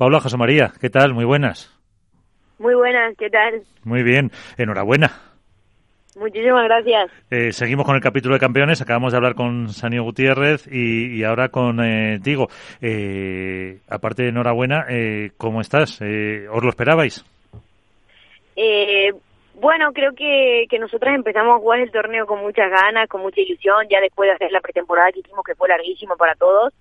Paula José María, ¿qué tal? Muy buenas. Muy buenas, ¿qué tal? Muy bien, enhorabuena. Muchísimas gracias. Eh, seguimos con el capítulo de campeones. Acabamos de hablar con Sanio Gutiérrez y, ahora con eh, Tigo. Eh, aparte de enhorabuena, eh, ¿cómo estás? ¿Os lo esperabais? bueno, creo que, que nosotras empezamos a jugar el torneo con muchas ganas, con mucha ilusión, ya después de hacer la pretemporada que hicimos, que fue larguísima para todos.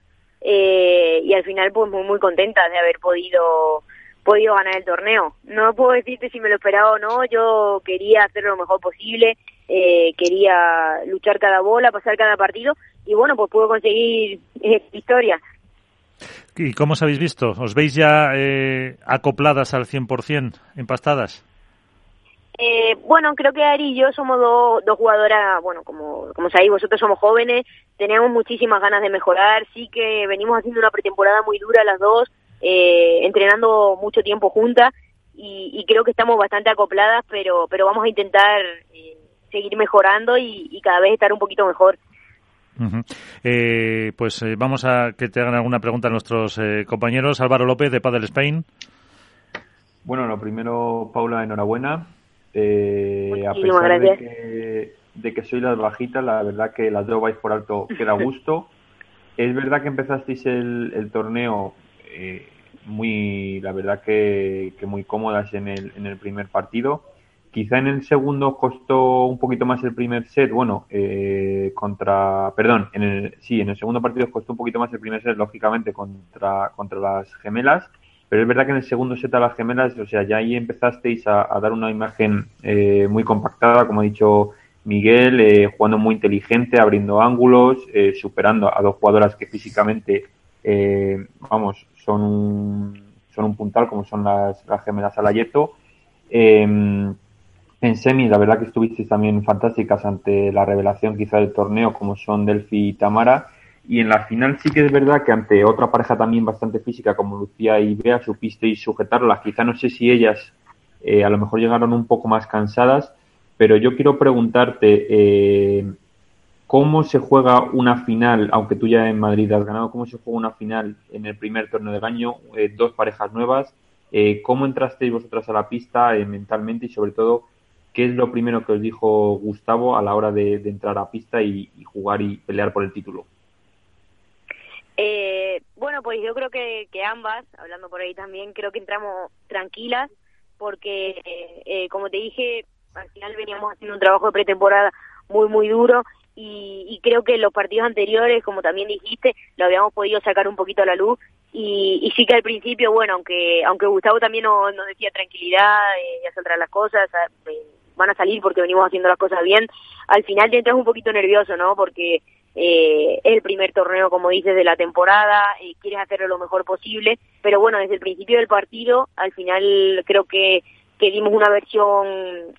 Y al final, pues muy, muy contentas de haber podido podido ganar el torneo. No puedo decirte si me lo esperaba o no, yo quería hacer lo mejor posible, eh, quería luchar cada bola, pasar cada partido y bueno, pues puedo conseguir eh, victoria. ¿Y cómo os habéis visto? ¿Os veis ya eh, acopladas al 100%, empastadas? Eh, bueno, creo que Ari y yo somos dos, dos jugadoras, bueno, como, como sabéis, vosotros somos jóvenes, tenemos muchísimas ganas de mejorar, sí que venimos haciendo una pretemporada muy dura las dos, eh, entrenando mucho tiempo juntas y, creo que estamos bastante acopladas, pero, pero vamos a intentar eh, seguir mejorando y, cada vez estar un poquito mejor. Eh, pues vamos a que te hagan alguna pregunta a nuestros compañeros. Álvaro López, de Padel Spain. Bueno, lo primero, Paula, enhorabuena. A pesar de que, de que soy las bajitas, la verdad que las dos vais por alto queda gusto. es verdad que empezasteis el, el torneo eh, muy, la verdad que, muy cómodas en el, en el primer partido. Quizá en el segundo costó un poquito más el primer set, bueno, eh, contra, perdón, en el, sí, en el segundo partido costó un poquito más el primer set, lógicamente, contra, contra las gemelas, pero es verdad que en el segundo set a las gemelas, o sea, ya ahí empezasteis a, dar una imagen eh, muy compactada, como ha dicho Miguel, eh, jugando muy inteligente, abriendo ángulos, superando a dos jugadoras que físicamente, vamos, son un, son un puntal como son las, las gemelas Alayeto. Eh, en semi, la verdad que estuvisteis también fantásticas ante la revelación quizá del torneo, como son Delphi y Tamara. Y en la final sí que es verdad que ante otra pareja también bastante física como Lucía y Bea supisteis sujetarlas. Quizá no sé si ellas eh, a lo mejor llegaron un poco más cansadas, pero yo quiero preguntarte, eh, ¿Cómo se juega una final, aunque tú ya en Madrid has ganado, cómo se juega una final en el primer torneo del año, eh, dos parejas nuevas? Eh, ¿Cómo entrasteis vosotras a la pista mentalmente y sobre todo, qué es lo primero que os dijo Gustavo a la hora de, entrar a pista y, jugar y pelear por el título? Bueno, pues yo creo que, que, ambas, hablando por ahí también, creo que entramos tranquilas porque, como te dije, al final veníamos haciendo un trabajo de pretemporada muy, muy duro y, creo que los partidos anteriores, como también dijiste, lo habíamos podido sacar un poquito a la luz y, sí que al principio, bueno, aunque aunque Gustavo también nos, decía tranquilidad, eh, ya saldrán las cosas, eh, van a salir porque venimos haciendo las cosas bien, al final te entras un poquito nervioso, ¿no? Porque eh, es el primer torneo, como dices, de la temporada, eh, quieres hacerlo lo mejor posible, pero bueno, desde el principio del partido, al final creo que, dimos una versión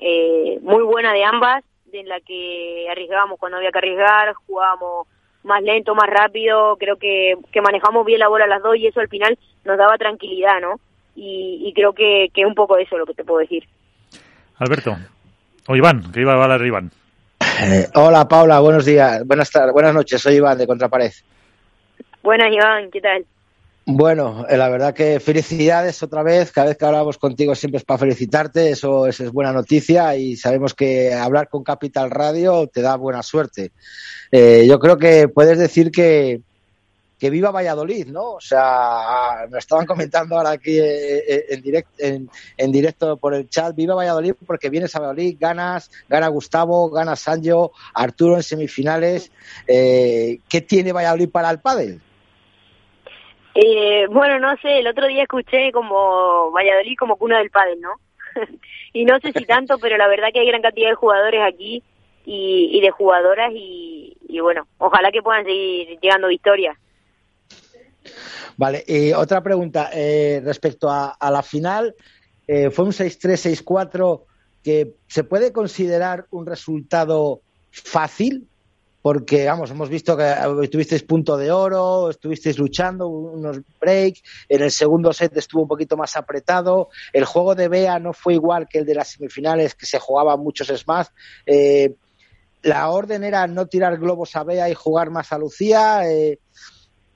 eh, muy buena de ambas en la que arriesgábamos cuando había que arriesgar, jugábamos más lento, más rápido, creo que, que manejamos bien la bola las dos y eso al final nos daba tranquilidad, ¿no? Y, creo que, que un poco eso lo que te puedo decir. Alberto, o Iván, que iba a hablar Iván. Eh, hola Paula, buenos días, buenas tardes, buenas noches, soy Iván de Contrapared. Buenas Iván, ¿qué tal? Bueno, eh, la verdad que felicidades otra vez. Cada vez que hablamos contigo siempre es para felicitarte. Eso, es buena noticia y sabemos que hablar con Capital Radio te da buena suerte. Eh, yo creo que puedes decir que, que viva Valladolid, ¿no? O sea, me estaban comentando ahora aquí eh, en, directo, en, directo por el chat, viva Valladolid porque vienes a Valladolid, ganas, gana Gustavo, gana Sancho, Arturo en semifinales. ¿Qué tiene Valladolid para el pádel? Eh, bueno, no sé, el otro día escuché como Valladolid como cuna del pádel, ¿no? y no sé si tanto, pero la verdad que hay gran cantidad de jugadores aquí y, de jugadoras y, bueno, ojalá que puedan seguir llegando victorias. Vale, y otra pregunta eh, respecto a, la final. Eh, fue un 6-3, 6-4 que se puede considerar un resultado fácil porque, vamos, hemos visto que tuvisteis punto de oro, estuvisteis luchando, unos breaks, en el segundo set estuvo un poquito más apretado, el juego de Bea no fue igual que el de las semifinales, que se jugaba muchos smash. Eh, la orden era no tirar globos a Bea y jugar más a Lucía. Eh,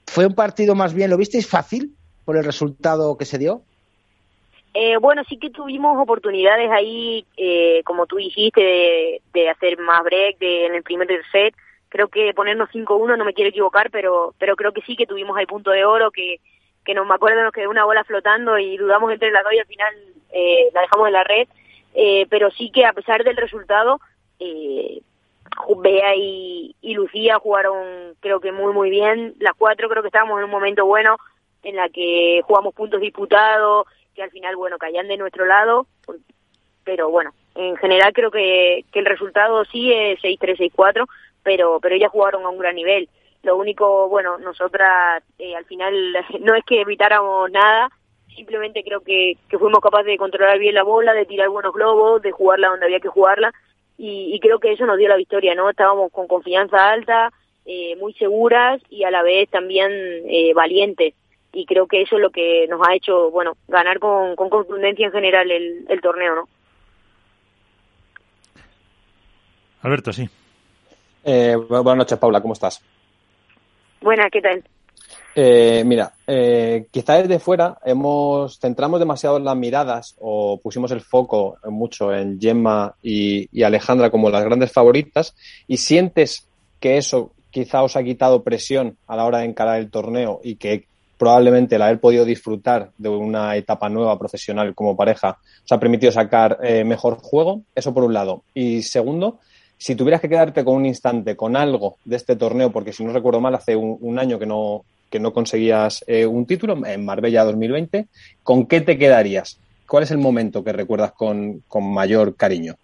fue un partido más bien, ¿lo visteis fácil? por el resultado que se dio? Eh, bueno, sí que tuvimos oportunidades ahí, eh, como tú dijiste, de, hacer más break de, en el primer set. Creo que ponernos 5-1, no me quiero equivocar, pero pero creo que sí que tuvimos el punto de oro, que, que no me acuerdo, nos quedó una bola flotando y dudamos entre las dos y al final eh, la dejamos en la red. Eh, pero sí que a pesar del resultado, eh, Bea y, Lucía jugaron creo que muy muy bien. Las cuatro creo que estábamos en un momento bueno en la que jugamos puntos disputados, que al final, bueno, caían de nuestro lado, pero bueno, en general creo que, que el resultado sí es 6-3, 6-4, pero, pero ellas jugaron a un gran nivel. Lo único, bueno, nosotras eh, al final no es que evitáramos nada, simplemente creo que, que fuimos capaces de controlar bien la bola, de tirar buenos globos, de jugarla donde había que jugarla, y, y creo que eso nos dio la victoria, ¿no? Estábamos con confianza alta, eh, muy seguras y a la vez también eh, valientes y creo que eso es lo que nos ha hecho, bueno, ganar con, con contundencia en general el, el torneo, ¿no? Alberto, sí. Eh, buenas noches, Paula, ¿cómo estás? Buenas, ¿qué tal? Eh, mira, eh, quizá desde fuera hemos centramos demasiado las miradas o pusimos el foco mucho en Gemma y, Alejandra como las grandes favoritas y sientes que eso quizá os ha quitado presión a la hora de encarar el torneo y que probablemente el haber podido disfrutar de una etapa nueva profesional como pareja os ha permitido sacar eh, mejor juego, eso por un lado. Y segundo, si tuvieras que quedarte con un instante, con algo de este torneo, porque si no recuerdo mal, hace un año que no, que no conseguías eh, un título en Marbella 2020, ¿con qué te quedarías? ¿Cuál es el momento que recuerdas con, con mayor cariño?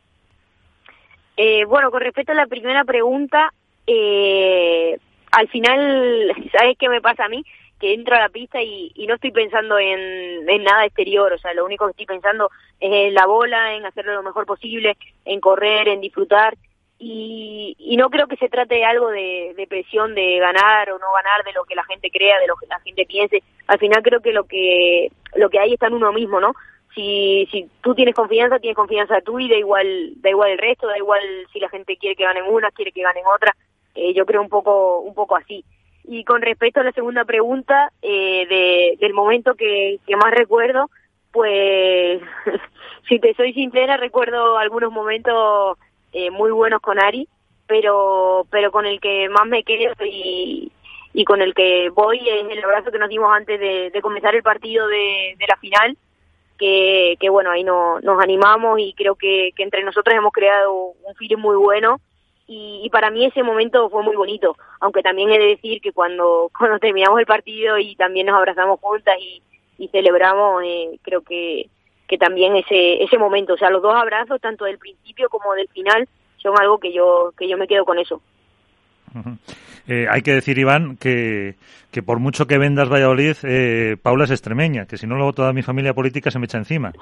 Eh, bueno, con respecto a la primera pregunta, eh, al final, ¿sabes qué me pasa a mí? que entro a la pista y, y no estoy pensando en, en, nada exterior, o sea, lo único que estoy pensando es en la bola, en hacerlo lo mejor posible, en correr, en disfrutar, y, y no creo que se trate de algo de, presión de ganar o no ganar, de lo que la gente crea, de lo que la gente piense, al final creo que lo que, lo que hay está en uno mismo, ¿no? Si, si tú tienes confianza, tienes confianza tú y da igual, da igual el resto, da igual si la gente quiere que ganen una, quiere que ganen otra, eh, yo creo un poco, un poco así. Y con respecto a la segunda pregunta, eh, de, del momento que, que más recuerdo, pues si te soy sincera, recuerdo algunos momentos eh, muy buenos con Ari, pero, pero con el que más me quedo y, y con el que voy es el abrazo que nos dimos antes de, comenzar el partido de, de la final, que, que bueno, ahí no, nos animamos y creo que, que entre nosotros hemos creado un feeling muy bueno y, y, para mí ese momento fue muy bonito, aunque también he de decir que cuando, cuando terminamos el partido y también nos abrazamos juntas y, y celebramos, eh, creo que, que también ese, ese momento, o sea, los dos abrazos, tanto del principio como del final, son algo que yo, que yo me quedo con eso. Eh, hay que decir, Iván, que, que por mucho que vendas Valladolid, eh, Paula es extremeña, que si no luego toda mi familia política se me echa encima.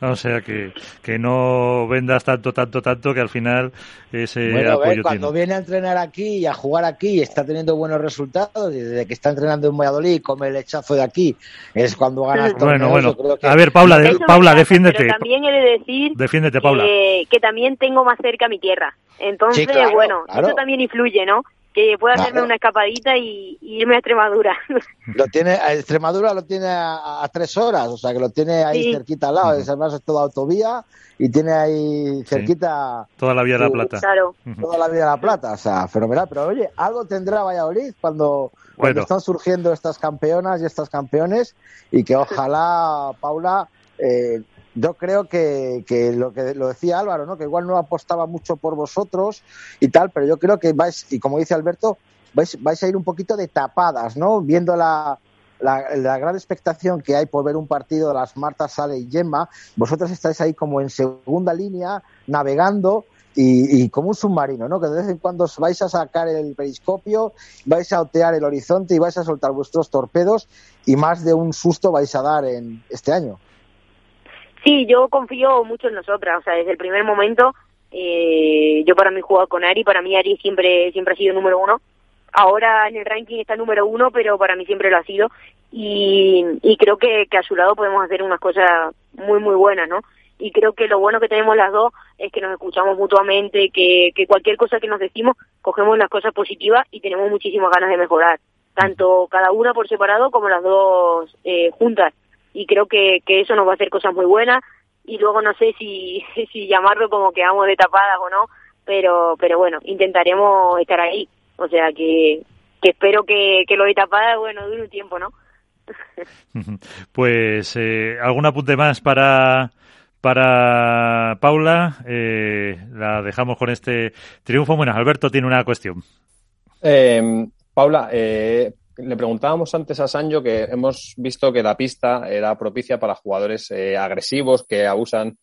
O sea, que, que no vendas tanto, tanto, tanto, que al final ese bueno, apoyo ve, cuando tiene. viene a entrenar aquí y a jugar aquí y está teniendo buenos resultados, desde que está entrenando en Valladolid, come el hechazo de aquí, es cuando ganas Bueno, bueno, que... a ver, Paula, de, Paula, pasa, defiéndete. Pero también he de decir defiéndete, Paula. Que, que también tengo más cerca mi tierra. Entonces, sí, claro, bueno, claro. eso también influye, ¿no? Que pueda claro. hacerme una escapadita y, y, irme a Extremadura. Lo tiene, Extremadura lo tiene a, a, tres horas, o sea que lo tiene ahí sí. cerquita al lado, uh -huh. además es toda autovía y tiene ahí cerquita sí. toda la vía de la Plata. Claro. Uh -huh. Toda la vía de la Plata, o sea, fenomenal. Pero oye, algo tendrá Valladolid cuando, bueno. cuando están surgiendo estas campeonas y estas campeones y que ojalá, Paula, eh, yo creo que, que, lo que lo decía Álvaro, ¿no? que igual no apostaba mucho por vosotros y tal, pero yo creo que vais, y como dice Alberto, vais, vais a ir un poquito de tapadas, ¿no? Viendo la, la, gran expectación que hay por ver un partido de las Marta, Sale y Gemma, vosotros estáis ahí como en segunda línea, navegando y, y, como un submarino, ¿no? Que de vez en cuando os vais a sacar el periscopio, vais a otear el horizonte y vais a soltar vuestros torpedos y más de un susto vais a dar en este año. Sí, yo confío mucho en nosotras, o sea, desde el primer momento, eh, yo para mí he jugado con Ari, para mí Ari siempre, siempre ha sido número uno. Ahora en el ranking está número uno, pero para mí siempre lo ha sido. Y, creo que, que a su lado podemos hacer unas cosas muy, muy buenas, ¿no? Y creo que lo bueno que tenemos las dos es que nos escuchamos mutuamente, que, que cualquier cosa que nos decimos, cogemos las cosas positivas y tenemos muchísimas ganas de mejorar. tanto cada una por separado como las dos eh, juntas. Y creo que, que eso nos va a hacer cosas muy buenas. Y luego no sé si, si llamarlo como que vamos de tapadas o no, pero, pero bueno, intentaremos estar ahí. O sea que, que espero que, que lo de tapadas, bueno, dure un tiempo, ¿no? pues, eh, ¿algún apunte más para, para Paula? Eh, la dejamos con este triunfo. Bueno, Alberto tiene una cuestión. Eh, Paula, eh, le preguntábamos antes a Sancho que hemos visto que la pista era propicia para jugadores eh, agresivos que abusan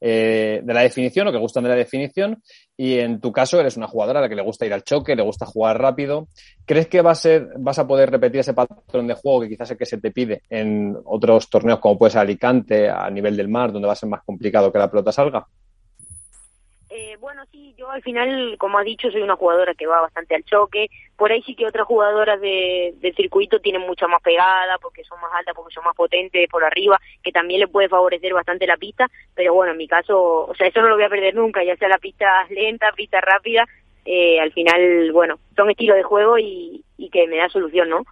eh, de la definición o que gustan de la definición. Y en tu caso eres una jugadora a la que le gusta ir al choque, le gusta jugar rápido. ¿Crees que va a ser, vas a poder repetir ese patrón de juego que quizás es que se te pide en otros torneos como puede ser Alicante, a nivel del mar, donde va a ser más complicado que la pelota salga? Eh, bueno, sí, yo al final, como ha dicho, soy una jugadora que va bastante al choque. Por ahí sí que otras jugadoras de, circuito tienen mucha más pegada, porque son más altas, porque son más potentes por arriba, que también le puede favorecer bastante la pista. Pero bueno, en mi caso, o sea, eso no lo voy a perder nunca, ya sea la pista lenta, pista rápida. Eh, al final, bueno, son estilos de juego y, y que me da solución, ¿no?